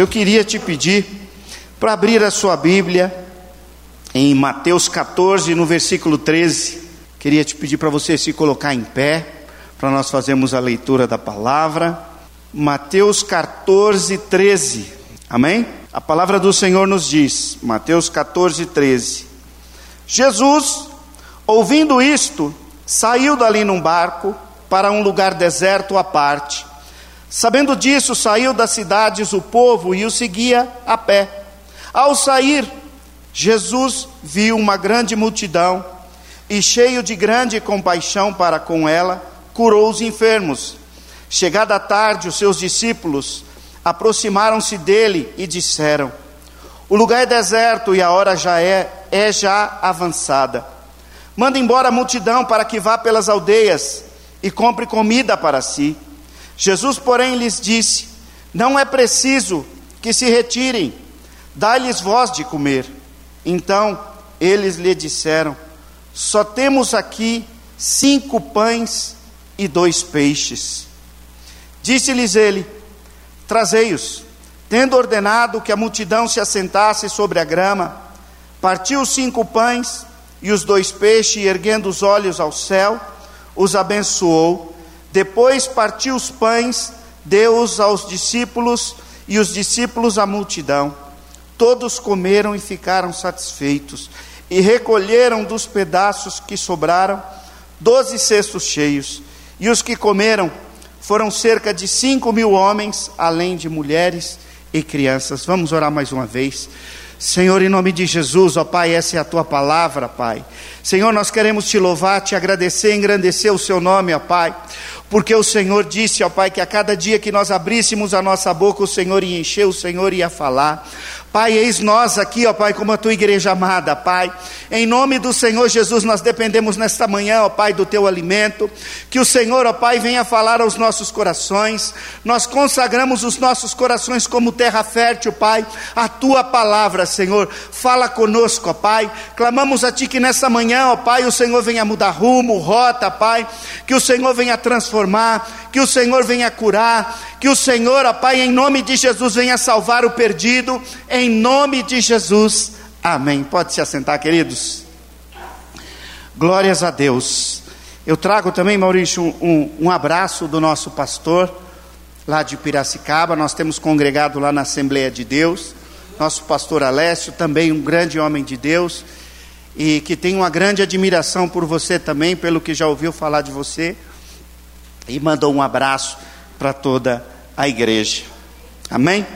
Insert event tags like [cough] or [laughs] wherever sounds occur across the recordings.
Eu queria te pedir para abrir a sua Bíblia em Mateus 14, no versículo 13. Queria te pedir para você se colocar em pé, para nós fazermos a leitura da palavra. Mateus 14, 13. Amém? A palavra do Senhor nos diz, Mateus 14, 13. Jesus, ouvindo isto, saiu dali num barco para um lugar deserto à parte. Sabendo disso, saiu das cidades o povo e o seguia a pé. Ao sair, Jesus viu uma grande multidão e, cheio de grande compaixão para com ela, curou os enfermos. Chegada a tarde, os seus discípulos aproximaram-se dele e disseram: O lugar é deserto e a hora já é, é já avançada. Manda embora a multidão para que vá pelas aldeias e compre comida para si. Jesus, porém, lhes disse: Não é preciso que se retirem, dá-lhes voz de comer. Então eles lhe disseram: Só temos aqui cinco pães e dois peixes. Disse-lhes ele: Trazei-os. Tendo ordenado que a multidão se assentasse sobre a grama, partiu os cinco pães e os dois peixes, e erguendo os olhos ao céu, os abençoou. Depois partiu os pães, deu-os aos discípulos, e os discípulos à multidão. Todos comeram e ficaram satisfeitos, e recolheram dos pedaços que sobraram doze cestos cheios. E os que comeram foram cerca de cinco mil homens, além de mulheres e crianças. Vamos orar mais uma vez. Senhor, em nome de Jesus, ó Pai, essa é a tua palavra, Pai. Senhor, nós queremos te louvar, te agradecer, engrandecer o seu nome, ó Pai, porque o Senhor disse, ó Pai, que a cada dia que nós abríssemos a nossa boca, o Senhor ia encher, o Senhor ia falar. Pai, eis nós aqui, ó Pai, como a tua igreja amada, Pai. Em nome do Senhor Jesus, nós dependemos nesta manhã, ó Pai, do teu alimento. Que o Senhor, ó Pai, venha falar aos nossos corações. Nós consagramos os nossos corações como terra fértil, Pai. A tua palavra, Senhor, fala conosco, ó Pai. Clamamos a ti que nessa manhã, ó Pai, o Senhor venha mudar rumo, rota, Pai. Que o Senhor venha transformar, que o Senhor venha curar, que o Senhor, ó Pai, em nome de Jesus, venha salvar o perdido, em nome de Jesus. Amém. Pode se assentar, queridos. Glórias a Deus. Eu trago também, Maurício, um, um abraço do nosso pastor, lá de Piracicaba. Nós temos congregado lá na Assembleia de Deus. Nosso pastor Alessio, também um grande homem de Deus, e que tem uma grande admiração por você também, pelo que já ouviu falar de você, e mandou um abraço para toda a igreja. Amém?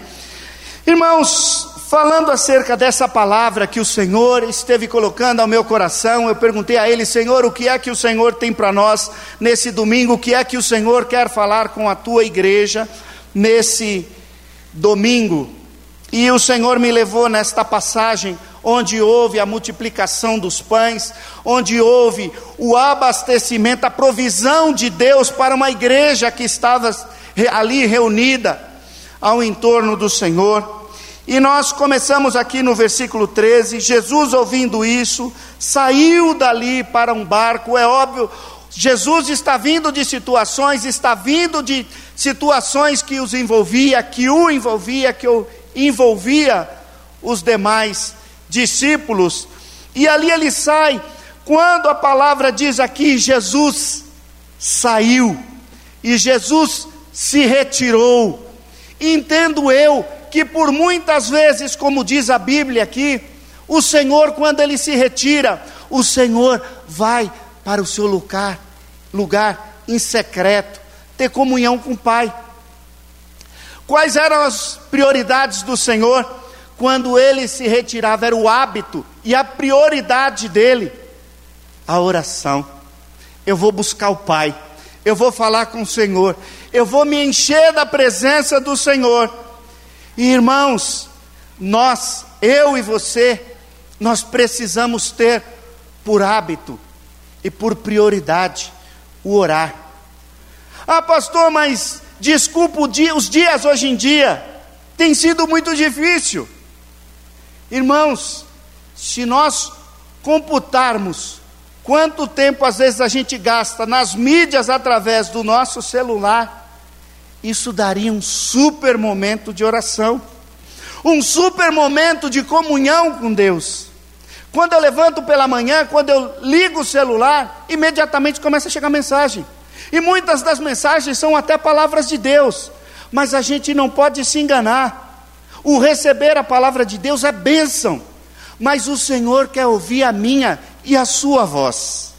Irmãos, falando acerca dessa palavra que o Senhor esteve colocando ao meu coração, eu perguntei a Ele, Senhor, o que é que o Senhor tem para nós nesse domingo? O que é que o Senhor quer falar com a tua igreja nesse domingo? E o Senhor me levou nesta passagem onde houve a multiplicação dos pães, onde houve o abastecimento, a provisão de Deus para uma igreja que estava ali reunida ao entorno do Senhor. E nós começamos aqui no versículo 13: Jesus, ouvindo isso, saiu dali para um barco. É óbvio, Jesus está vindo de situações, está vindo de situações que os envolvia, que o envolvia, que o envolvia os demais discípulos, e ali ele sai. Quando a palavra diz aqui, Jesus saiu, e Jesus se retirou. Entendo eu que por muitas vezes, como diz a Bíblia aqui, o Senhor, quando ele se retira, o Senhor vai para o seu lugar, lugar em secreto, ter comunhão com o Pai. Quais eram as prioridades do Senhor? Quando ele se retirava, era o hábito e a prioridade dele, a oração. Eu vou buscar o Pai, eu vou falar com o Senhor, eu vou me encher da presença do Senhor. E irmãos, nós, eu e você, nós precisamos ter por hábito e por prioridade o orar. Ah, pastor, mas desculpa os dias hoje em dia, tem sido muito difícil. Irmãos, se nós computarmos quanto tempo às vezes a gente gasta nas mídias através do nosso celular, isso daria um super momento de oração. um super momento de comunhão com Deus. Quando eu levanto pela manhã, quando eu ligo o celular, imediatamente começa a chegar mensagem. E muitas das mensagens são até palavras de Deus, mas a gente não pode se enganar. O receber a palavra de Deus é bênção, mas o Senhor quer ouvir a minha e a sua voz.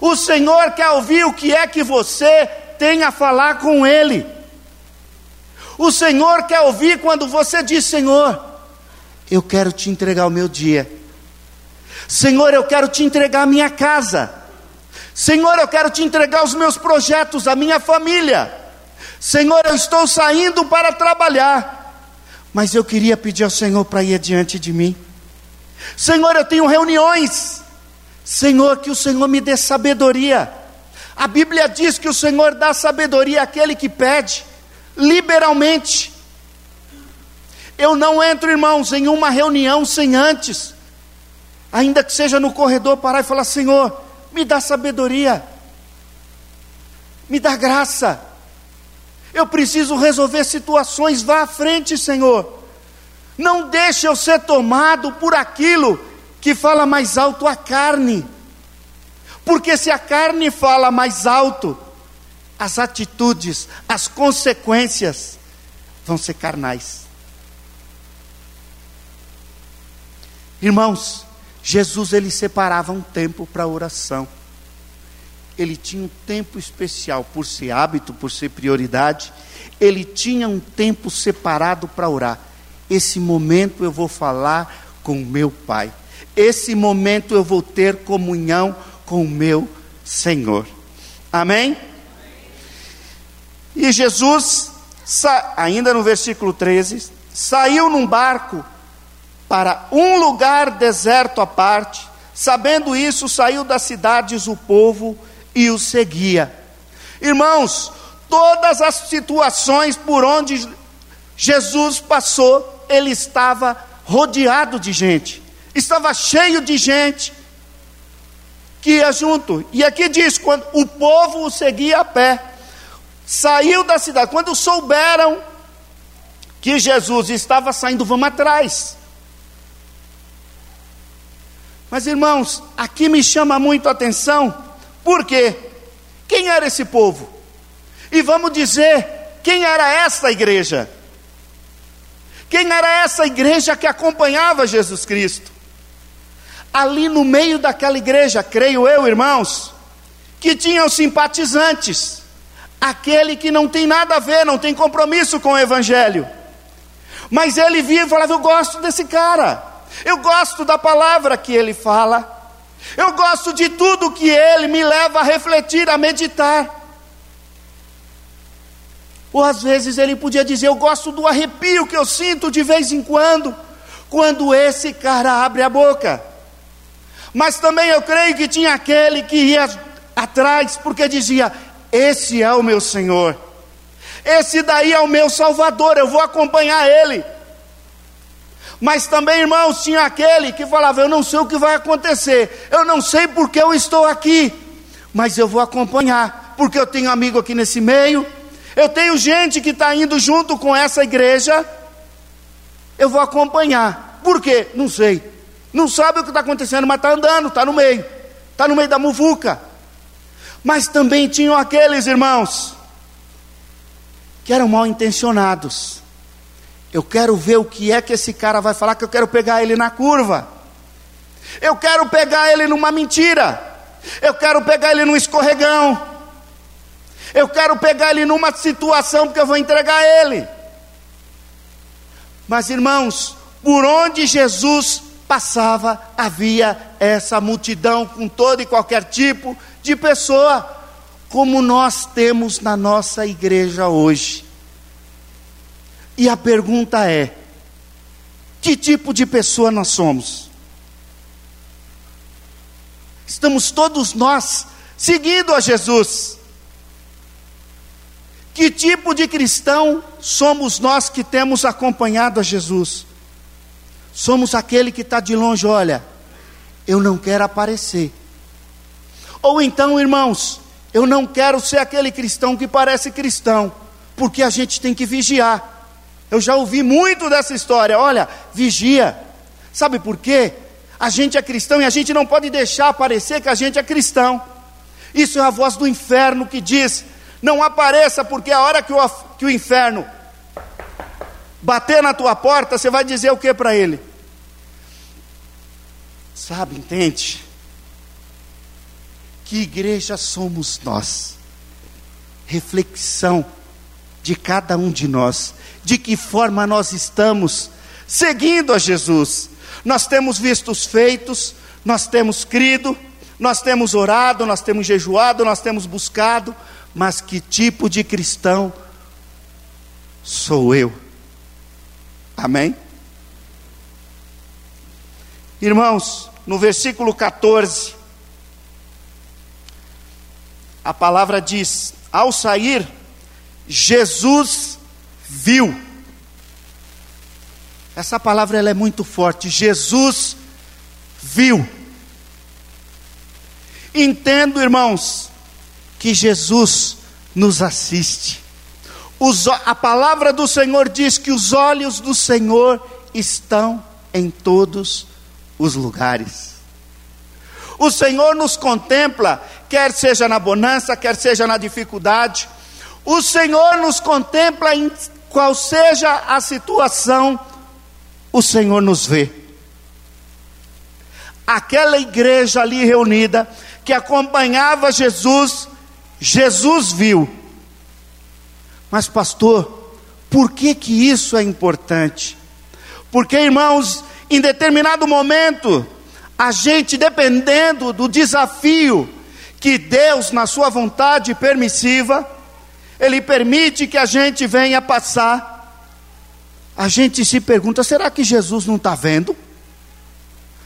O Senhor quer ouvir o que é que você tem a falar com Ele. O Senhor quer ouvir quando você diz: Senhor, eu quero te entregar o meu dia. Senhor, eu quero te entregar a minha casa. Senhor, eu quero te entregar os meus projetos, a minha família. Senhor, eu estou saindo para trabalhar, mas eu queria pedir ao Senhor para ir adiante de mim. Senhor, eu tenho reuniões. Senhor, que o Senhor me dê sabedoria. A Bíblia diz que o Senhor dá sabedoria àquele que pede liberalmente. Eu não entro, irmãos, em uma reunião sem antes, ainda que seja no corredor, parar e falar: Senhor, me dá sabedoria, me dá graça. Eu preciso resolver situações, vá à frente, Senhor. Não deixe eu ser tomado por aquilo que fala mais alto a carne. Porque se a carne fala mais alto, as atitudes, as consequências vão ser carnais. Irmãos, Jesus ele separava um tempo para oração. Ele tinha um tempo especial, por ser hábito, por ser prioridade, ele tinha um tempo separado para orar. Esse momento eu vou falar com meu Pai. Esse momento eu vou ter comunhão com o meu Senhor. Amém? E Jesus, ainda no versículo 13, saiu num barco para um lugar deserto à parte. Sabendo isso, saiu das cidades o povo e o seguia. Irmãos, todas as situações por onde Jesus passou, ele estava rodeado de gente, estava cheio de gente que ia junto. E aqui diz: quando o povo o seguia a pé saiu da cidade. Quando souberam que Jesus estava saindo, vamos atrás. Mas irmãos, aqui me chama muito a atenção, por quê? Quem era esse povo? E vamos dizer, quem era essa igreja? Quem era essa igreja que acompanhava Jesus Cristo? Ali no meio daquela igreja, creio eu, irmãos, que tinham simpatizantes aquele que não tem nada a ver, não tem compromisso com o Evangelho. Mas ele via e falava: Eu gosto desse cara, eu gosto da palavra que ele fala, eu gosto de tudo que ele me leva a refletir, a meditar. Ou às vezes ele podia dizer: Eu gosto do arrepio que eu sinto de vez em quando, quando esse cara abre a boca. Mas também eu creio que tinha aquele que ia atrás, porque dizia: esse é o meu Senhor. Esse daí é o meu Salvador, eu vou acompanhar ele. Mas também, irmãos, tinha aquele que falava: Eu não sei o que vai acontecer, eu não sei porque eu estou aqui, mas eu vou acompanhar, porque eu tenho amigo aqui nesse meio, eu tenho gente que está indo junto com essa igreja, eu vou acompanhar. Por quê? Não sei. Não sabe o que está acontecendo, mas está andando, está no meio, está no meio da muvuca. Mas também tinham aqueles irmãos que eram mal intencionados. Eu quero ver o que é que esse cara vai falar, que eu quero pegar ele na curva. Eu quero pegar ele numa mentira. Eu quero pegar ele num escorregão. Eu quero pegar ele numa situação porque eu vou entregar ele. Mas irmãos, por onde Jesus passava, havia essa multidão com todo e qualquer tipo de pessoa, como nós temos na nossa igreja hoje. E a pergunta é: que tipo de pessoa nós somos? Estamos todos nós seguindo a Jesus. Que tipo de cristão somos nós que temos acompanhado a Jesus? Somos aquele que está de longe, olha, eu não quero aparecer, ou então, irmãos, eu não quero ser aquele cristão que parece cristão, porque a gente tem que vigiar. Eu já ouvi muito dessa história. Olha, vigia. Sabe por quê? A gente é cristão e a gente não pode deixar parecer que a gente é cristão. Isso é a voz do inferno que diz: não apareça, porque a hora que o, que o inferno bater na tua porta, você vai dizer o que para ele? Sabe, entende? Que igreja somos nós? Reflexão de cada um de nós, de que forma nós estamos seguindo a Jesus. Nós temos visto os feitos, nós temos crido, nós temos orado, nós temos jejuado, nós temos buscado, mas que tipo de cristão sou eu? Amém? Irmãos, no versículo 14, a palavra diz: Ao sair, Jesus viu. Essa palavra ela é muito forte. Jesus viu. Entendo, irmãos, que Jesus nos assiste. Os, a palavra do Senhor diz que os olhos do Senhor estão em todos os lugares. O Senhor nos contempla, quer seja na bonança, quer seja na dificuldade. O Senhor nos contempla em qual seja a situação, o Senhor nos vê. Aquela igreja ali reunida, que acompanhava Jesus, Jesus viu. Mas pastor, por que que isso é importante? Porque, irmãos, em determinado momento, a gente dependendo do desafio que Deus, na sua vontade permissiva, Ele permite que a gente venha passar, a gente se pergunta: será que Jesus não está vendo?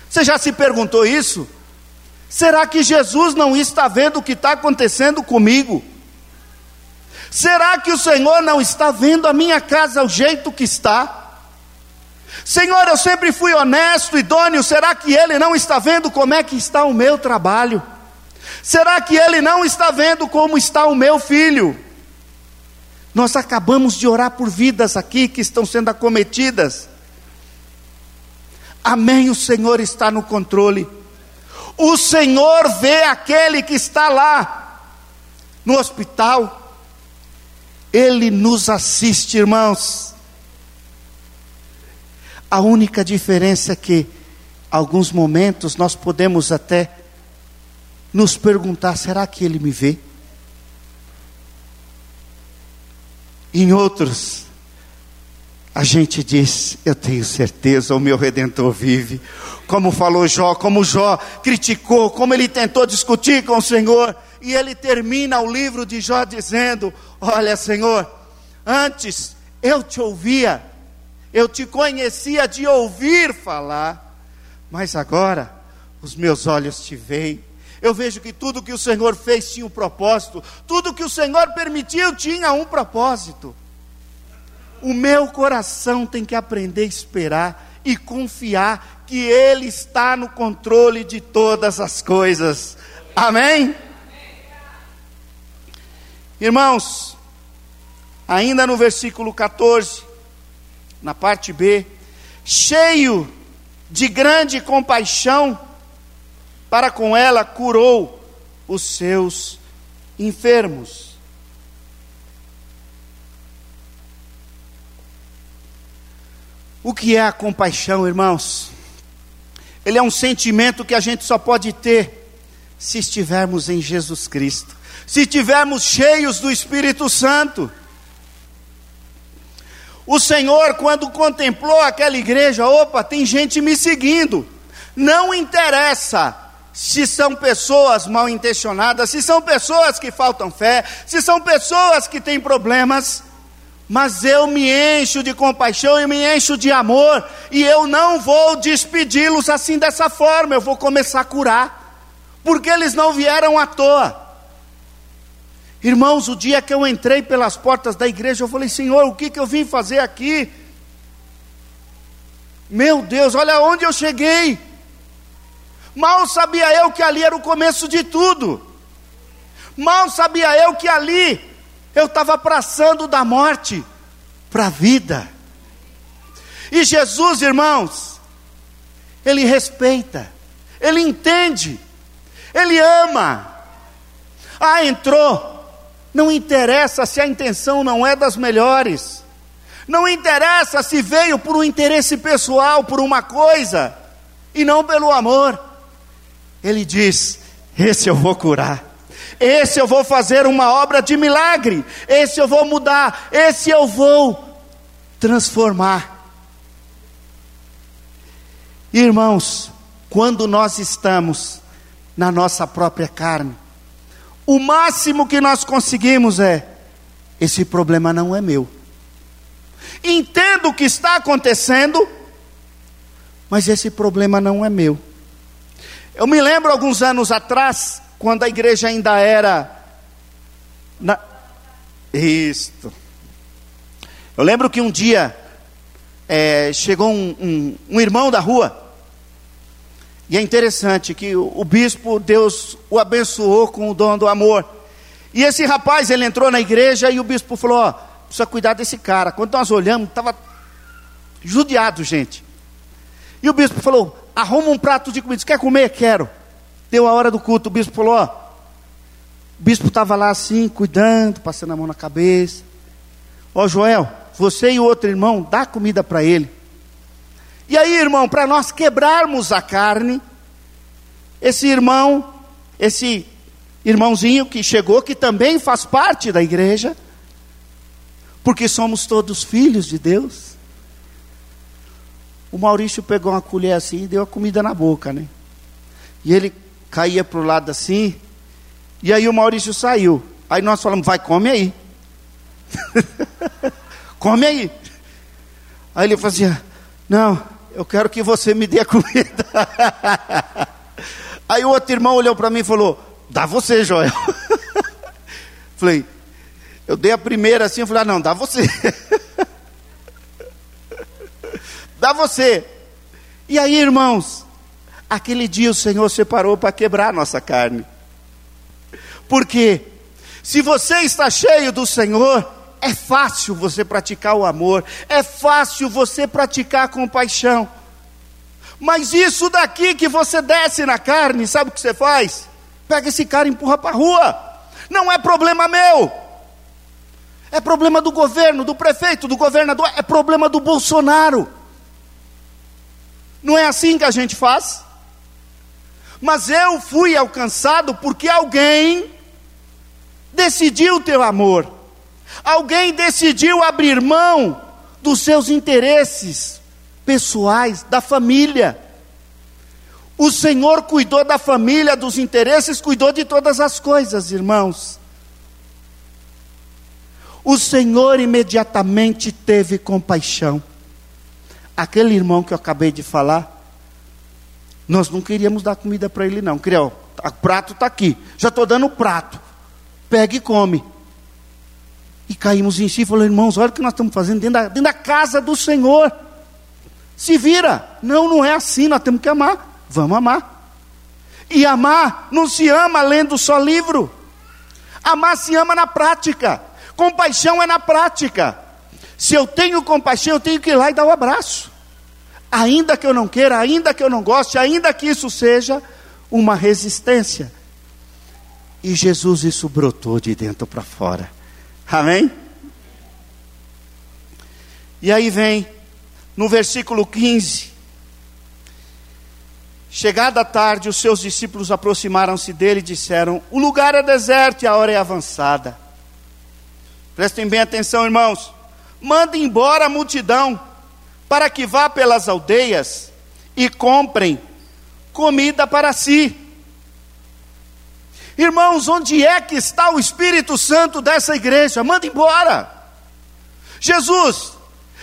Você já se perguntou isso? Será que Jesus não está vendo o que está acontecendo comigo? Será que o Senhor não está vendo a minha casa o jeito que está? Senhor, eu sempre fui honesto, idôneo, será que Ele não está vendo como é que está o meu trabalho? Será que Ele não está vendo como está o meu filho? Nós acabamos de orar por vidas aqui que estão sendo acometidas. Amém, o Senhor está no controle. O Senhor vê aquele que está lá no hospital. Ele nos assiste, irmãos. A única diferença é que, alguns momentos, nós podemos até nos perguntar: será que Ele me vê? Em outros, a gente diz: Eu tenho certeza, o meu redentor vive. Como falou Jó, como Jó criticou, como ele tentou discutir com o Senhor. E ele termina o livro de Jó dizendo: Olha, Senhor, antes eu te ouvia, eu te conhecia de ouvir falar, mas agora os meus olhos te veem. Eu vejo que tudo que o Senhor fez tinha um propósito, tudo que o Senhor permitiu tinha um propósito. O meu coração tem que aprender a esperar e confiar que Ele está no controle de todas as coisas. Amém? Irmãos, ainda no versículo 14, na parte B, cheio de grande compaixão, para com ela curou os seus enfermos. O que é a compaixão, irmãos? Ele é um sentimento que a gente só pode ter se estivermos em Jesus Cristo, se estivermos cheios do Espírito Santo. O Senhor, quando contemplou aquela igreja, opa, tem gente me seguindo. Não interessa se são pessoas mal intencionadas, se são pessoas que faltam fé, se são pessoas que têm problemas mas eu me encho de compaixão e me encho de amor, e eu não vou despedi-los assim dessa forma, eu vou começar a curar, porque eles não vieram à toa. Irmãos, o dia que eu entrei pelas portas da igreja, eu falei: Senhor, o que, que eu vim fazer aqui? Meu Deus, olha onde eu cheguei. Mal sabia eu que ali era o começo de tudo. Mal sabia eu que ali eu estava passando da morte para a vida. E Jesus, irmãos, ele respeita, ele entende, ele ama. Ah, entrou. Não interessa se a intenção não é das melhores. Não interessa se veio por um interesse pessoal, por uma coisa, e não pelo amor. Ele diz: Esse eu vou curar. Esse eu vou fazer uma obra de milagre. Esse eu vou mudar. Esse eu vou transformar. Irmãos, quando nós estamos na nossa própria carne, o máximo que nós conseguimos é: esse problema não é meu. Entendo o que está acontecendo, mas esse problema não é meu. Eu me lembro alguns anos atrás, quando a igreja ainda era. Na... Isto. Eu lembro que um dia é, chegou um, um, um, irmão da rua, e é interessante que o, o, bispo, Deus o abençoou com o dom do amor. E esse rapaz, ele entrou na igreja e o bispo falou: Ó, precisa cuidar desse cara. Quando nós olhamos, estava judiado, gente. E o bispo falou: arruma um prato de comida. Quer comer? Quero. Deu a hora do culto, o bispo falou: ó, o bispo estava lá assim, cuidando, passando a mão na cabeça. Ó Joel, você e o outro irmão, dá comida para ele. E aí, irmão, para nós quebrarmos a carne, esse irmão, esse irmãozinho que chegou, que também faz parte da igreja, porque somos todos filhos de Deus. O Maurício pegou uma colher assim e deu a comida na boca, né? E ele caía para o lado assim. E aí o Maurício saiu. Aí nós falamos, vai, come aí. [laughs] come aí. Aí ele fazia, não, eu quero que você me dê a comida. [laughs] aí o outro irmão olhou para mim e falou, dá você, Joel. [laughs] falei, eu dei a primeira assim, eu falei, ah, não, dá você. Dá você. E aí, irmãos, Aquele dia o Senhor separou para quebrar a nossa carne. Porque se você está cheio do Senhor, é fácil você praticar o amor, é fácil você praticar a compaixão. Mas isso daqui que você desce na carne, sabe o que você faz? Pega esse cara e empurra para a rua. Não é problema meu. É problema do governo, do prefeito, do governador, é problema do Bolsonaro. Não é assim que a gente faz? mas eu fui alcançado porque alguém decidiu ter amor, alguém decidiu abrir mão dos seus interesses pessoais, da família. O Senhor cuidou da família, dos interesses, cuidou de todas as coisas, irmãos. O Senhor imediatamente teve compaixão. Aquele irmão que eu acabei de falar, nós não queríamos dar comida para ele, não. Queria, o prato está aqui. Já estou dando o prato. Pega e come. E caímos em si e falou, irmãos, olha o que nós estamos fazendo dentro da, dentro da casa do Senhor. Se vira. Não, não é assim, nós temos que amar. Vamos amar. E amar não se ama lendo só livro. Amar se ama na prática. Compaixão é na prática. Se eu tenho compaixão, eu tenho que ir lá e dar o um abraço ainda que eu não queira, ainda que eu não goste, ainda que isso seja uma resistência. E Jesus isso brotou de dentro para fora. Amém? E aí vem no versículo 15. Chegada a tarde, os seus discípulos aproximaram-se dele e disseram: O lugar é deserto e a hora é avançada. Prestem bem atenção, irmãos. Manda embora a multidão para que vá pelas aldeias e comprem comida para si. Irmãos, onde é que está o Espírito Santo dessa igreja? Manda embora. Jesus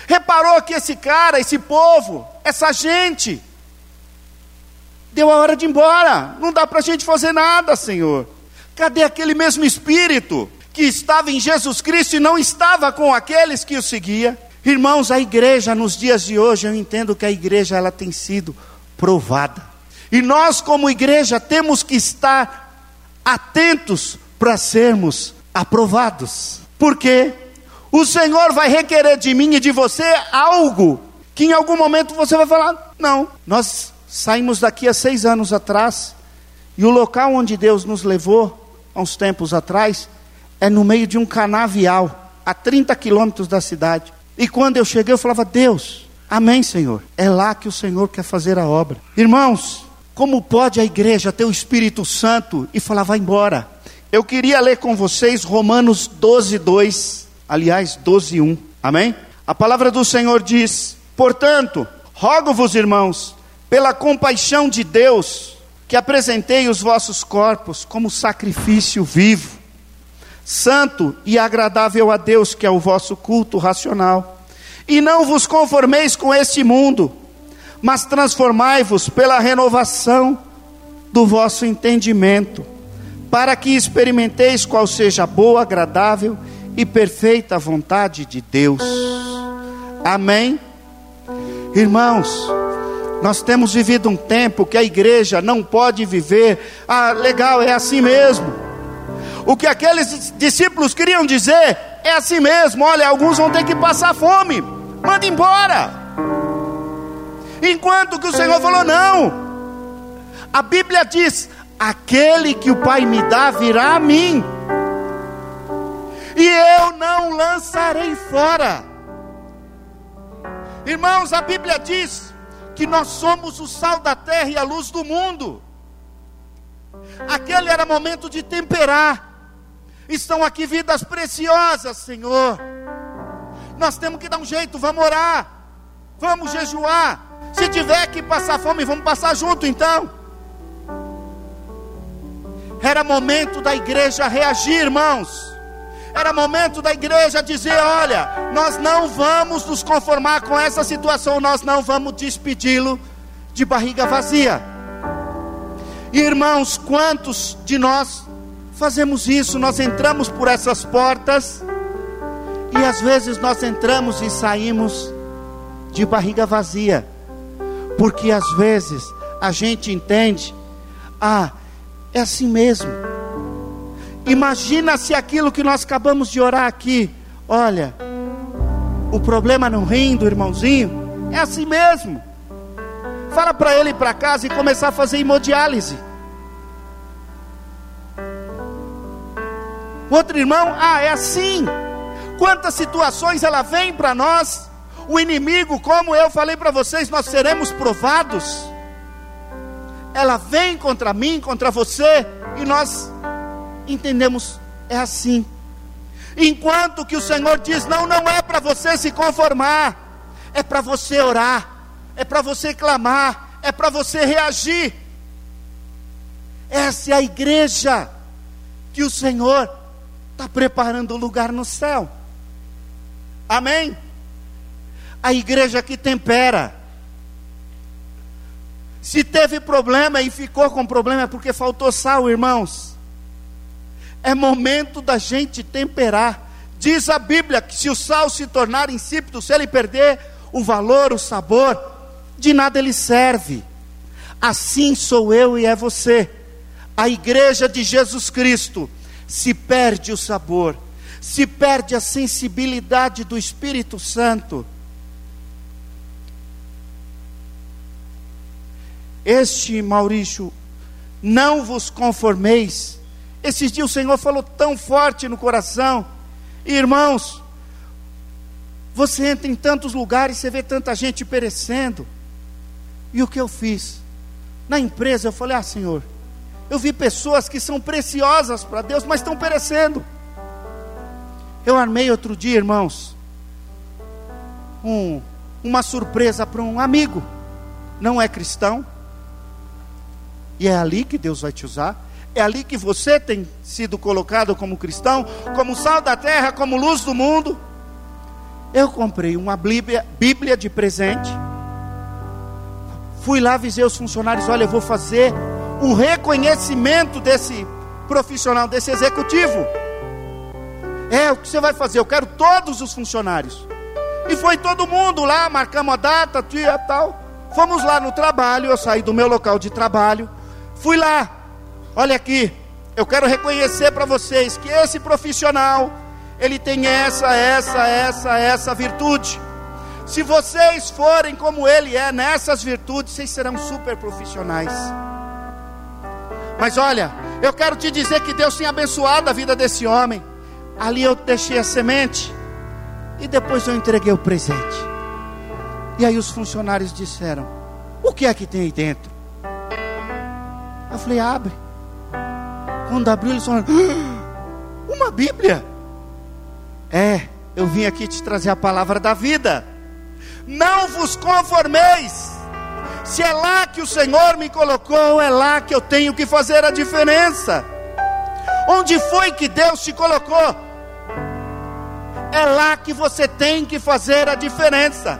reparou que esse cara, esse povo, essa gente, deu a hora de ir embora. Não dá para a gente fazer nada, Senhor. Cadê aquele mesmo Espírito que estava em Jesus Cristo e não estava com aqueles que o seguiam? Irmãos, a igreja nos dias de hoje, eu entendo que a igreja ela tem sido provada. E nós como igreja temos que estar atentos para sermos aprovados. Porque o Senhor vai requerer de mim e de você algo que em algum momento você vai falar: não, nós saímos daqui há seis anos atrás, e o local onde Deus nos levou, há uns tempos atrás, é no meio de um canavial, a 30 quilômetros da cidade. E quando eu cheguei, eu falava: Deus, amém, Senhor. É lá que o Senhor quer fazer a obra. Irmãos, como pode a igreja ter o Espírito Santo e falar: vai embora? Eu queria ler com vocês Romanos 12, 2, aliás, 12, 1. Amém? A palavra do Senhor diz: Portanto, rogo-vos, irmãos, pela compaixão de Deus, que apresentei os vossos corpos como sacrifício vivo, santo e agradável a Deus, que é o vosso culto racional. E não vos conformeis com este mundo, mas transformai-vos pela renovação do vosso entendimento, para que experimenteis qual seja a boa, agradável e perfeita vontade de Deus. Amém? Irmãos, nós temos vivido um tempo que a igreja não pode viver, ah, legal, é assim mesmo. O que aqueles discípulos queriam dizer é assim mesmo: olha, alguns vão ter que passar fome, manda embora. Enquanto que o Senhor falou: não. A Bíblia diz: aquele que o Pai me dá virá a mim, e eu não lançarei fora. Irmãos, a Bíblia diz que nós somos o sal da terra e a luz do mundo. Aquele era momento de temperar. Estão aqui vidas preciosas, Senhor. Nós temos que dar um jeito, vamos orar, vamos jejuar. Se tiver que passar fome, vamos passar junto então. Era momento da igreja reagir, irmãos. Era momento da igreja dizer: olha, nós não vamos nos conformar com essa situação, nós não vamos despedi-lo de barriga vazia. Irmãos, quantos de nós fazemos isso? Nós entramos por essas portas e às vezes nós entramos e saímos de barriga vazia, porque às vezes a gente entende, ah, é assim mesmo. Imagina se aquilo que nós acabamos de orar aqui, olha, o problema no rim do irmãozinho é assim mesmo. Fala para ele ir para casa e começar a fazer hemodiálise. Outro irmão, ah, é assim. Quantas situações ela vem para nós? O inimigo, como eu falei para vocês, nós seremos provados. Ela vem contra mim, contra você, e nós entendemos, é assim. Enquanto que o Senhor diz: não, não é para você se conformar, é para você orar, é para você clamar, é para você reagir. Essa é a igreja que o Senhor está preparando o lugar no céu. Amém? A igreja que tempera. Se teve problema e ficou com problema é porque faltou sal, irmãos. É momento da gente temperar. Diz a Bíblia que se o sal se tornar insípido, se ele perder o valor, o sabor, de nada ele serve. Assim sou eu e é você. A igreja de Jesus Cristo se perde o sabor, se perde a sensibilidade do Espírito Santo. Este Maurício, não vos conformeis esses dias o Senhor falou tão forte no coração. Irmãos, você entra em tantos lugares, você vê tanta gente perecendo. E o que eu fiz? Na empresa eu falei: Ah, Senhor, eu vi pessoas que são preciosas para Deus, mas estão perecendo. Eu armei outro dia, irmãos, um, uma surpresa para um amigo, não é cristão, e é ali que Deus vai te usar. É ali que você tem sido colocado como cristão, como sal da terra, como luz do mundo. Eu comprei uma Bíblia, Bíblia de presente. Fui lá, avisei os funcionários: olha, eu vou fazer um reconhecimento desse profissional, desse executivo. É, o que você vai fazer? Eu quero todos os funcionários. E foi todo mundo lá, marcamos a data, dia tal. Fomos lá no trabalho, eu saí do meu local de trabalho, fui lá, Olha aqui, eu quero reconhecer para vocês que esse profissional, ele tem essa, essa, essa, essa virtude. Se vocês forem como ele é nessas virtudes, vocês serão super profissionais. Mas olha, eu quero te dizer que Deus tem abençoado a vida desse homem. Ali eu deixei a semente e depois eu entreguei o presente. E aí os funcionários disseram: O que é que tem aí dentro? Eu falei: Abre. Quando abriu, eles falaram: ah, Uma Bíblia. É, eu vim aqui te trazer a palavra da vida. Não vos conformeis. Se é lá que o Senhor me colocou, é lá que eu tenho que fazer a diferença. Onde foi que Deus te colocou? É lá que você tem que fazer a diferença.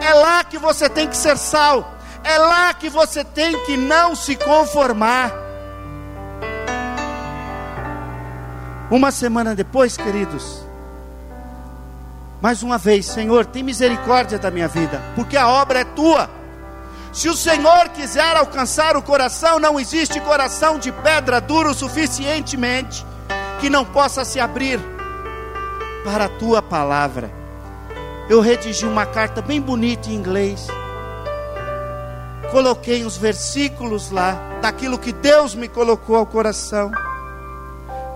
É lá que você tem que ser sal. É lá que você tem que não se conformar. Uma semana depois, queridos, mais uma vez, Senhor, tem misericórdia da minha vida, porque a obra é tua. Se o Senhor quiser alcançar o coração, não existe coração de pedra duro suficientemente que não possa se abrir para a tua palavra. Eu redigi uma carta bem bonita em inglês. Coloquei os versículos lá, daquilo que Deus me colocou ao coração.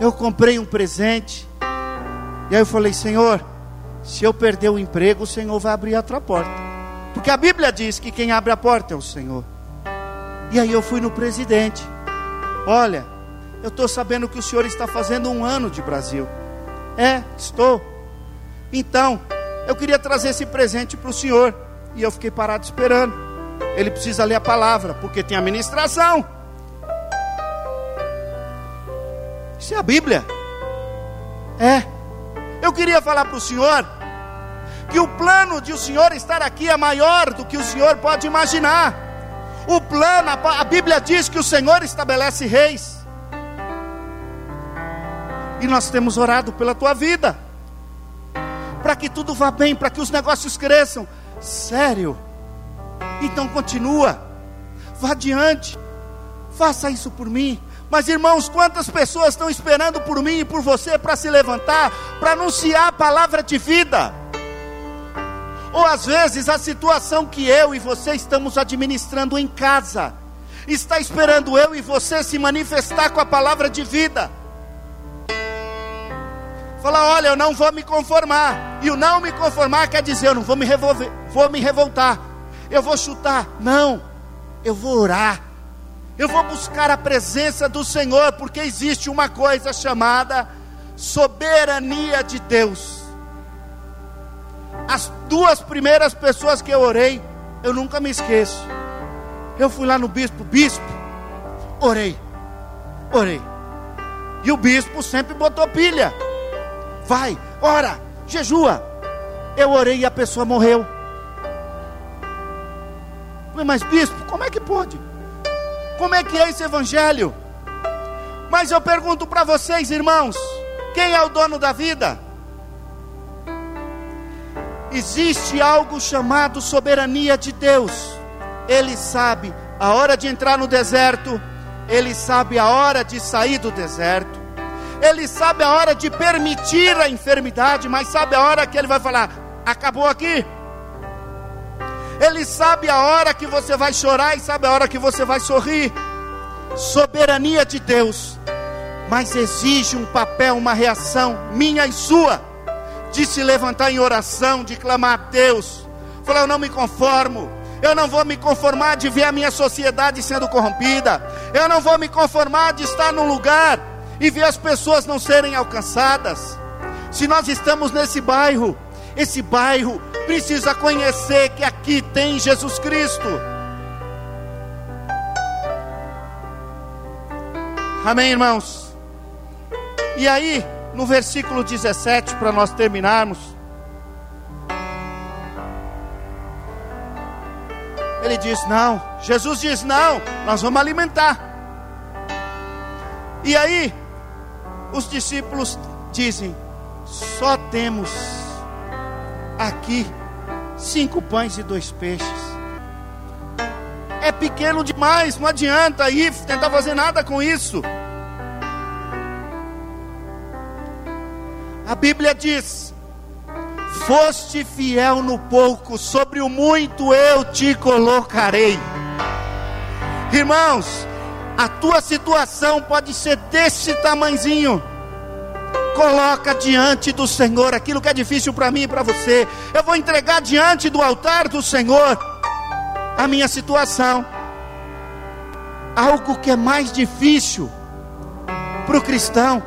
Eu comprei um presente. E aí eu falei, Senhor, se eu perder o emprego, o Senhor vai abrir outra porta. Porque a Bíblia diz que quem abre a porta é o Senhor. E aí eu fui no presidente. Olha, eu estou sabendo que o senhor está fazendo um ano de Brasil. É, estou. Então, eu queria trazer esse presente para o senhor. E eu fiquei parado esperando. Ele precisa ler a palavra, porque tem administração. Isso é a Bíblia. É. Eu queria falar para o senhor que o plano de o Senhor estar aqui é maior do que o Senhor pode imaginar. O plano, a Bíblia diz que o Senhor estabelece reis. E nós temos orado pela tua vida, para que tudo vá bem, para que os negócios cresçam. Sério? Então continua, vá adiante, faça isso por mim. Mas irmãos, quantas pessoas estão esperando por mim e por você para se levantar, para anunciar a palavra de vida? Ou às vezes a situação que eu e você estamos administrando em casa está esperando eu e você se manifestar com a palavra de vida. Falar, olha, eu não vou me conformar. E o não me conformar quer dizer, eu não vou me, revolver, vou me revoltar. Eu vou chutar. Não, eu vou orar. Eu vou buscar a presença do Senhor, porque existe uma coisa chamada soberania de Deus. As duas primeiras pessoas que eu orei, eu nunca me esqueço. Eu fui lá no bispo, bispo, orei, orei. E o bispo sempre botou pilha. Vai, ora, jejua. Eu orei e a pessoa morreu. Falei, mas bispo, como é que pode? Como é que é esse evangelho? Mas eu pergunto para vocês, irmãos: quem é o dono da vida? Existe algo chamado soberania de Deus. Ele sabe a hora de entrar no deserto, ele sabe a hora de sair do deserto, ele sabe a hora de permitir a enfermidade, mas sabe a hora que ele vai falar: acabou aqui. Ele sabe a hora que você vai chorar e sabe a hora que você vai sorrir. Soberania de Deus, mas exige um papel, uma reação minha e sua de se levantar em oração, de clamar a Deus. Falar, eu não me conformo. Eu não vou me conformar de ver a minha sociedade sendo corrompida. Eu não vou me conformar de estar num lugar e ver as pessoas não serem alcançadas. Se nós estamos nesse bairro, esse bairro precisa conhecer que aqui tem Jesus Cristo. Amém, irmãos? E aí, no versículo 17, para nós terminarmos. Ele diz: Não, Jesus diz: Não, nós vamos alimentar. E aí, os discípulos dizem: Só temos aqui cinco pães e dois peixes. É pequeno demais, não adianta ir tentar fazer nada com isso. A Bíblia diz: Foste fiel no pouco, sobre o muito eu te colocarei. Irmãos, a tua situação pode ser desse tamanzinho. Coloca diante do Senhor aquilo que é difícil para mim e para você. Eu vou entregar diante do altar do Senhor a minha situação. Algo que é mais difícil para o cristão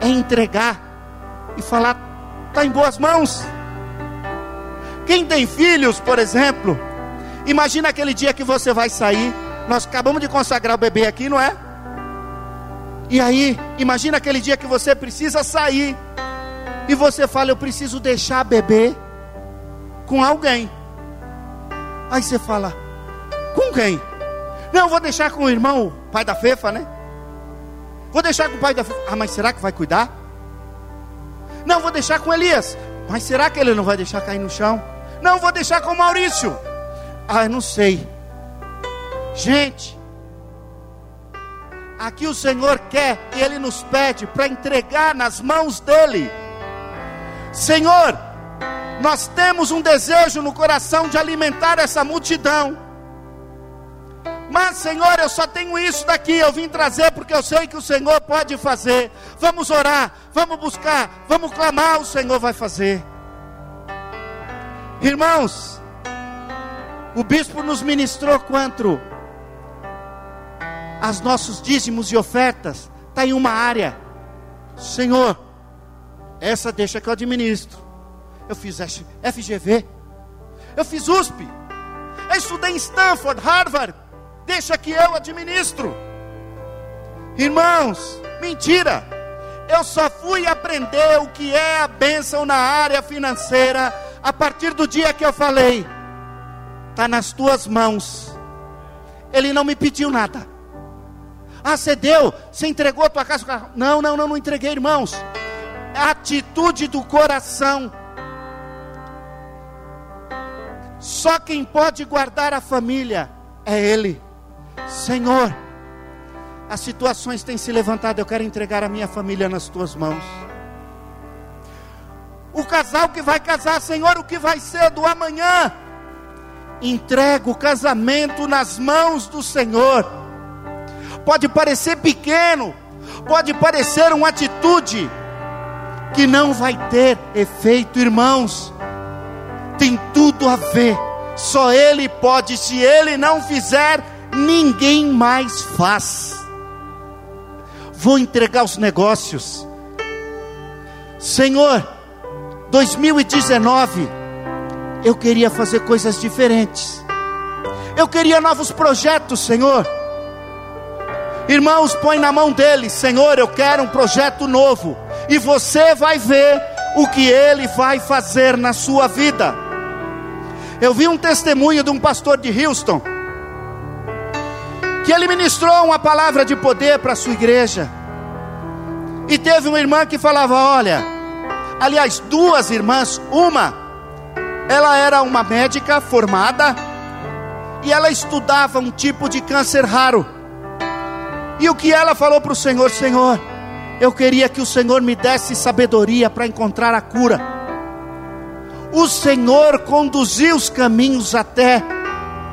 é entregar e falar: está em boas mãos. Quem tem filhos, por exemplo, imagina aquele dia que você vai sair nós acabamos de consagrar o bebê aqui, não é? E aí, imagina aquele dia que você precisa sair e você fala: Eu preciso deixar bebê com alguém. Aí você fala: Com quem? Não, vou deixar com o irmão, pai da Fefa, né? Vou deixar com o pai da Fefa. Ah, mas será que vai cuidar? Não, vou deixar com Elias. Mas será que ele não vai deixar cair no chão? Não, vou deixar com Maurício. Ah, não sei. Gente, aqui o Senhor quer e Ele nos pede para entregar nas mãos dEle. Senhor, nós temos um desejo no coração de alimentar essa multidão. Mas, Senhor, eu só tenho isso daqui. Eu vim trazer porque eu sei que o Senhor pode fazer. Vamos orar, vamos buscar, vamos clamar. O Senhor vai fazer. Irmãos, o bispo nos ministrou quanto as nossos dízimos e ofertas, está em uma área. Senhor, essa deixa que eu administro. Eu fiz FGV, eu fiz USP, eu estudei em Stanford, Harvard, deixa que eu administro. Irmãos, mentira. Eu só fui aprender o que é a bênção na área financeira a partir do dia que eu falei: está nas tuas mãos. Ele não me pediu nada. Ah, você deu, você entregou a tua casa. Não, não, não, não entreguei, irmãos. A atitude do coração. Só quem pode guardar a família é Ele. Senhor, as situações têm se levantado, eu quero entregar a minha família nas tuas mãos. O casal que vai casar, Senhor, o que vai ser do amanhã? Entrega o casamento nas mãos do Senhor pode parecer pequeno, pode parecer uma atitude que não vai ter efeito, irmãos. Tem tudo a ver. Só Ele pode, se Ele não fizer, ninguém mais faz. Vou entregar os negócios. Senhor, 2019, eu queria fazer coisas diferentes. Eu queria novos projetos, Senhor. Irmãos, põe na mão dele, Senhor, eu quero um projeto novo. E você vai ver o que ele vai fazer na sua vida. Eu vi um testemunho de um pastor de Houston, que ele ministrou uma palavra de poder para a sua igreja. E teve uma irmã que falava: Olha, aliás, duas irmãs, uma, ela era uma médica formada, e ela estudava um tipo de câncer raro. E o que ela falou para o Senhor: Senhor, eu queria que o Senhor me desse sabedoria para encontrar a cura. O Senhor conduziu os caminhos até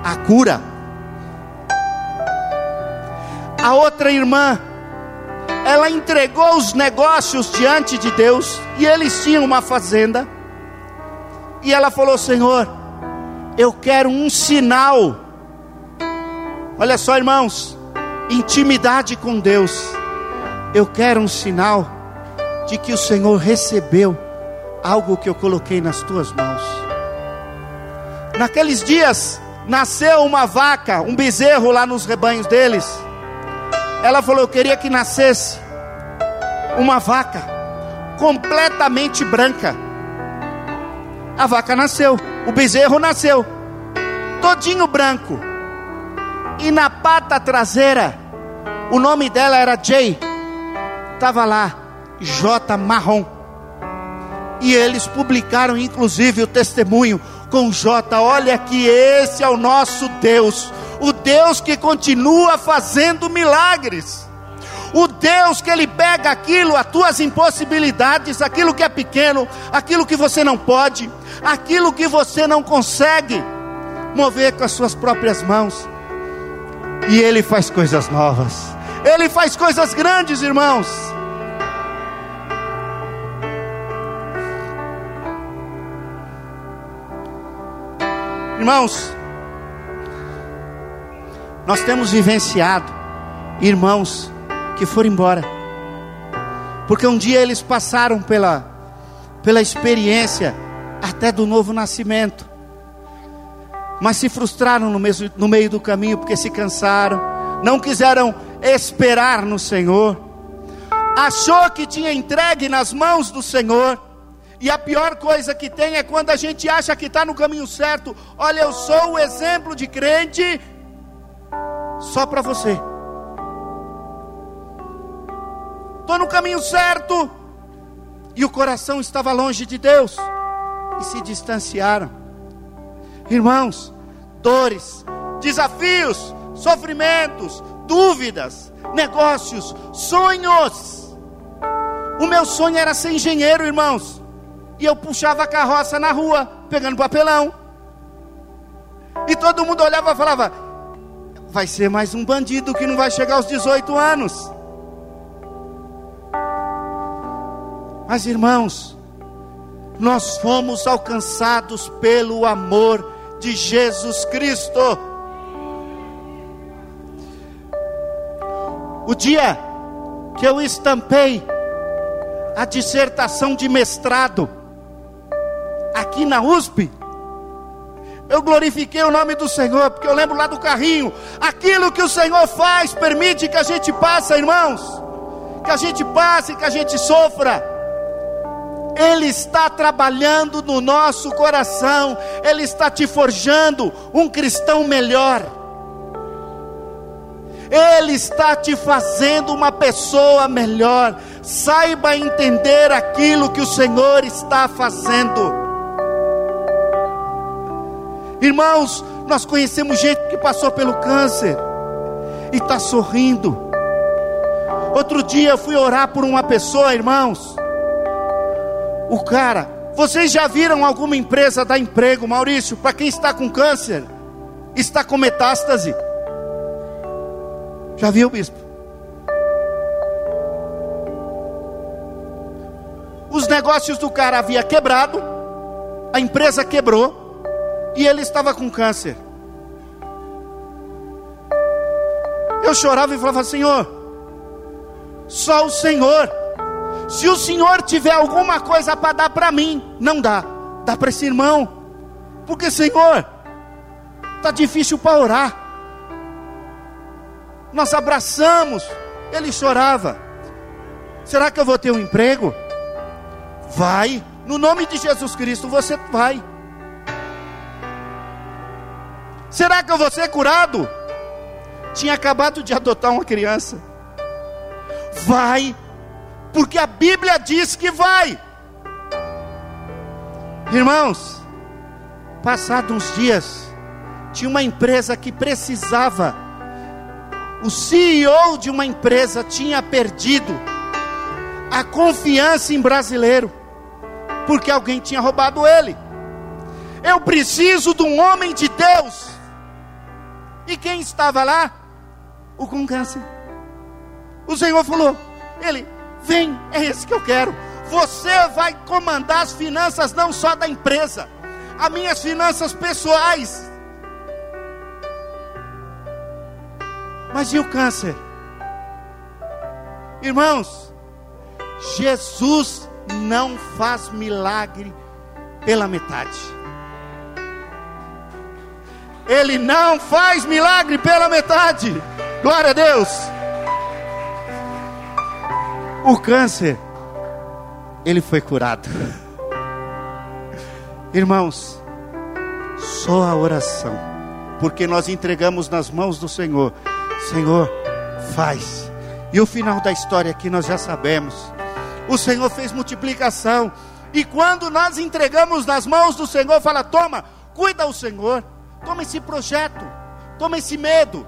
a cura. A outra irmã, ela entregou os negócios diante de Deus, e eles tinham uma fazenda. E ela falou: Senhor, eu quero um sinal. Olha só, irmãos, intimidade com Deus, eu quero um sinal de que o Senhor recebeu algo que eu coloquei nas tuas mãos. Naqueles dias, nasceu uma vaca, um bezerro lá nos rebanhos deles. Ela falou: Eu queria que nascesse uma vaca completamente branca. A vaca nasceu, o bezerro nasceu, todinho branco e na pata traseira, o nome dela era Jay, estava lá, J marrom. E eles publicaram inclusive o testemunho com J. Olha que esse é o nosso Deus, o Deus que continua fazendo milagres, O Deus que Ele pega aquilo, as tuas impossibilidades, aquilo que é pequeno, aquilo que você não pode, aquilo que você não consegue mover com as suas próprias mãos, e Ele faz coisas novas, Ele faz coisas grandes, irmãos. Irmãos, nós temos vivenciado irmãos que foram embora, porque um dia eles passaram pela, pela experiência até do novo nascimento, mas se frustraram no, mesmo, no meio do caminho porque se cansaram, não quiseram esperar no Senhor, achou que tinha entregue nas mãos do Senhor, e a pior coisa que tem é quando a gente acha que está no caminho certo. Olha, eu sou o exemplo de crente só para você. Estou no caminho certo. E o coração estava longe de Deus. E se distanciaram. Irmãos, dores, desafios, sofrimentos, dúvidas, negócios, sonhos. O meu sonho era ser engenheiro, irmãos. E eu puxava a carroça na rua, pegando papelão. E todo mundo olhava e falava: vai ser mais um bandido que não vai chegar aos 18 anos. Mas irmãos, nós fomos alcançados pelo amor de Jesus Cristo. O dia que eu estampei a dissertação de mestrado, aqui na USP, eu glorifiquei o nome do Senhor, porque eu lembro lá do carrinho, aquilo que o Senhor faz permite que a gente passe, irmãos, que a gente passe, que a gente sofra. Ele está trabalhando no nosso coração, Ele está te forjando um cristão melhor. Ele está te fazendo uma pessoa melhor. Saiba entender aquilo que o Senhor está fazendo. Irmãos, nós conhecemos gente que passou pelo câncer e está sorrindo. Outro dia eu fui orar por uma pessoa, irmãos. O cara, vocês já viram alguma empresa dar emprego, Maurício, para quem está com câncer, está com metástase? Já viu, bispo? Os negócios do cara havia quebrado, a empresa quebrou e ele estava com câncer. Eu chorava e falava: Senhor, só o Senhor. Se o Senhor tiver alguma coisa para dar para mim, não dá, dá para esse irmão, porque Senhor, está difícil para orar. Nós abraçamos, ele chorava. Será que eu vou ter um emprego? Vai, no nome de Jesus Cristo você vai. Será que eu vou ser curado? Tinha acabado de adotar uma criança. Vai, porque a Bíblia diz que vai. Irmãos, passados uns dias, tinha uma empresa que precisava, o CEO de uma empresa tinha perdido a confiança em brasileiro, porque alguém tinha roubado ele. Eu preciso de um homem de Deus e quem estava lá? O com câncer. O Senhor falou: Ele, vem, é esse que eu quero. Você vai comandar as finanças não só da empresa, as minhas finanças pessoais. Mas e o câncer? Irmãos, Jesus não faz milagre pela metade. Ele não faz milagre pela metade. Glória a Deus. O câncer, ele foi curado. Irmãos, só a oração, porque nós entregamos nas mãos do Senhor. Senhor, faz. E o final da história aqui nós já sabemos. O Senhor fez multiplicação. E quando nós entregamos nas mãos do Senhor, fala: toma, cuida o Senhor. Toma esse projeto, toma esse medo,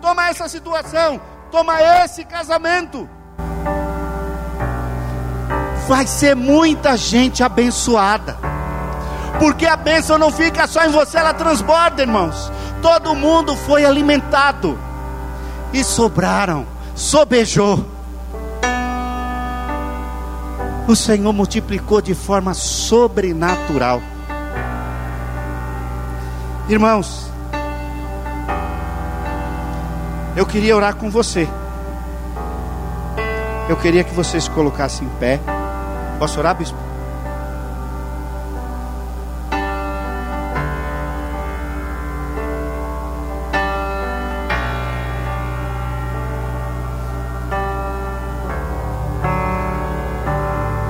toma essa situação, toma esse casamento. Vai ser muita gente abençoada, porque a bênção não fica só em você, ela transborda, irmãos. Todo mundo foi alimentado e sobraram, sobejou. O Senhor multiplicou de forma sobrenatural. Irmãos, eu queria orar com você. Eu queria que você se colocasse em pé. Posso orar, bispo?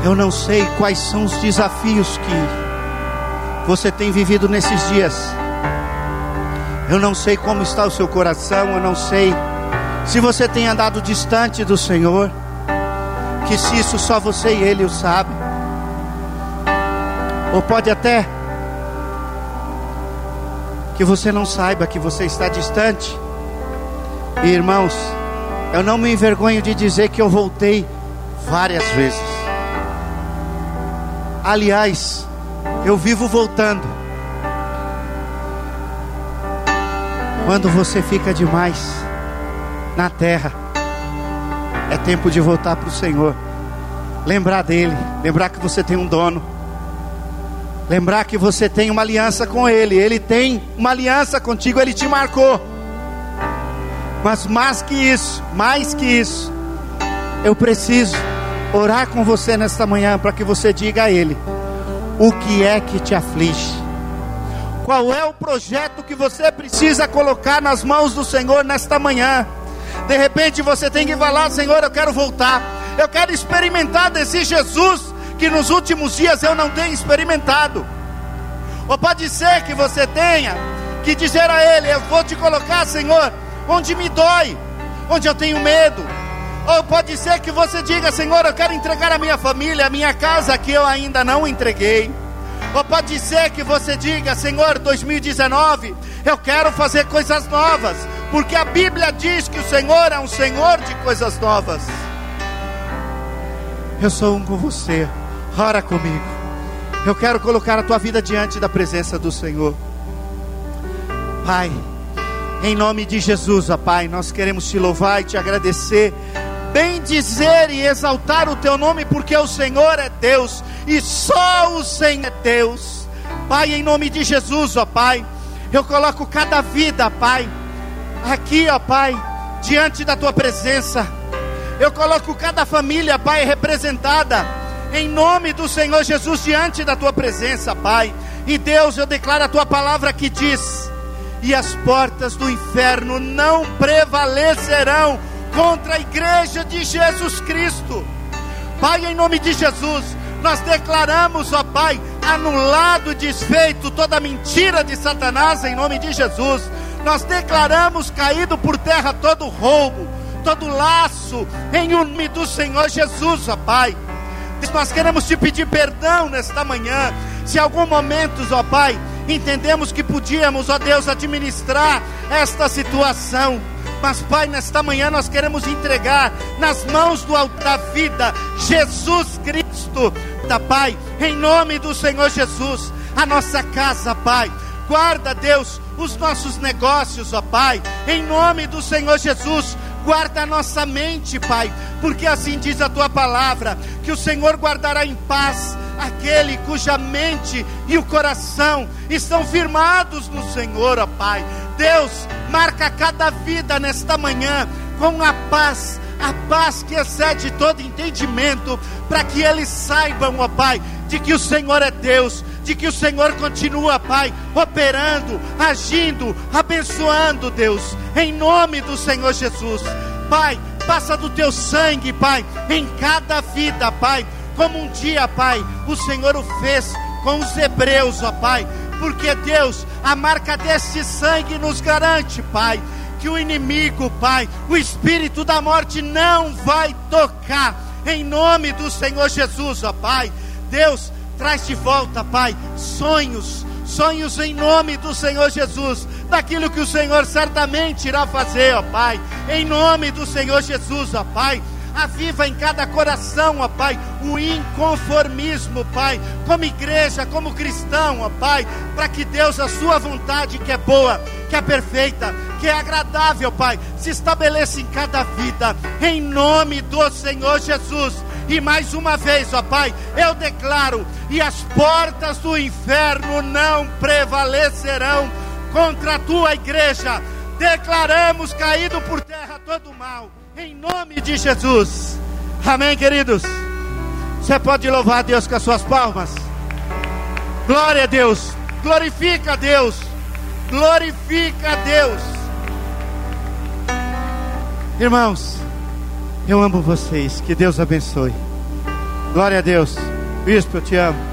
Eu não sei quais são os desafios que você tem vivido nesses dias. Eu não sei como está o seu coração, eu não sei se você tem andado distante do Senhor, que se isso só você e Ele o sabe, ou pode até que você não saiba que você está distante. E, irmãos, eu não me envergonho de dizer que eu voltei várias vezes. Aliás, eu vivo voltando. Quando você fica demais na terra, é tempo de voltar para o Senhor. Lembrar dele, lembrar que você tem um dono. Lembrar que você tem uma aliança com ele, ele tem uma aliança contigo, ele te marcou. Mas mais que isso, mais que isso, eu preciso orar com você nesta manhã para que você diga a ele o que é que te aflige. Qual é o projeto que você precisa colocar nas mãos do Senhor nesta manhã? De repente você tem que falar: Senhor, eu quero voltar, eu quero experimentar desse Jesus que nos últimos dias eu não tenho experimentado. Ou pode ser que você tenha que dizer a Ele: Eu vou te colocar, Senhor, onde me dói, onde eu tenho medo. Ou pode ser que você diga: Senhor, eu quero entregar a minha família, a minha casa que eu ainda não entreguei. Ou pode ser que você diga, Senhor, 2019, eu quero fazer coisas novas, porque a Bíblia diz que o Senhor é um Senhor de coisas novas. Eu sou um com você, ora comigo. Eu quero colocar a tua vida diante da presença do Senhor. Pai, em nome de Jesus, ó Pai, nós queremos te louvar e te agradecer bem dizer e exaltar o teu nome, porque o Senhor é Deus e só o Senhor é Deus. Pai, em nome de Jesus, ó Pai, eu coloco cada vida, Pai, aqui, ó Pai, diante da tua presença. Eu coloco cada família, Pai, representada, em nome do Senhor Jesus, diante da tua presença, Pai. E Deus, eu declaro a tua palavra que diz: e as portas do inferno não prevalecerão contra a igreja de Jesus Cristo. Pai, em nome de Jesus, nós declaramos, ó Pai, anulado e desfeito toda mentira de Satanás em nome de Jesus. Nós declaramos caído por terra todo roubo, todo laço, em nome do Senhor Jesus, ó Pai. Nós queremos te pedir perdão nesta manhã. Se algum momento, ó Pai, entendemos que podíamos, ó Deus, administrar esta situação. Mas, Pai, nesta manhã nós queremos entregar nas mãos do da vida Jesus Cristo, da Pai, em nome do Senhor Jesus, a nossa casa, Pai. Guarda, Deus, os nossos negócios, ó Pai, em nome do Senhor Jesus. Guarda a nossa mente, Pai, porque assim diz a tua palavra, que o Senhor guardará em paz aquele cuja mente e o coração estão firmados no Senhor, ó Pai. Deus, marca cada vida nesta manhã com a paz, a paz que excede todo entendimento, para que eles saibam, ó Pai, de que o Senhor é Deus, de que o Senhor continua, Pai, operando, agindo, abençoando, Deus, em nome do Senhor Jesus. Pai, passa do teu sangue, Pai, em cada vida, Pai como um dia, Pai, o Senhor o fez com os hebreus, ó Pai, porque Deus, a marca deste sangue nos garante, Pai, que o inimigo, Pai, o espírito da morte não vai tocar, em nome do Senhor Jesus, ó Pai. Deus, traz de volta, Pai, sonhos, sonhos em nome do Senhor Jesus, daquilo que o Senhor certamente irá fazer, ó Pai em nome do Senhor Jesus, ó Pai. Aviva em cada coração, ó Pai, o inconformismo, Pai, como igreja, como cristão, ó Pai, para que Deus, a Sua vontade, que é boa, que é perfeita, que é agradável, Pai, se estabeleça em cada vida, em nome do Senhor Jesus. E mais uma vez, ó Pai, eu declaro: e as portas do inferno não prevalecerão contra a tua igreja. Declaramos caído por terra todo mal em nome de Jesus. Amém, queridos? Você pode louvar a Deus com as suas palmas. Glória a Deus. Glorifica a Deus. Glorifica a Deus. Irmãos, eu amo vocês. Que Deus abençoe. Glória a Deus. Bispo, eu te amo.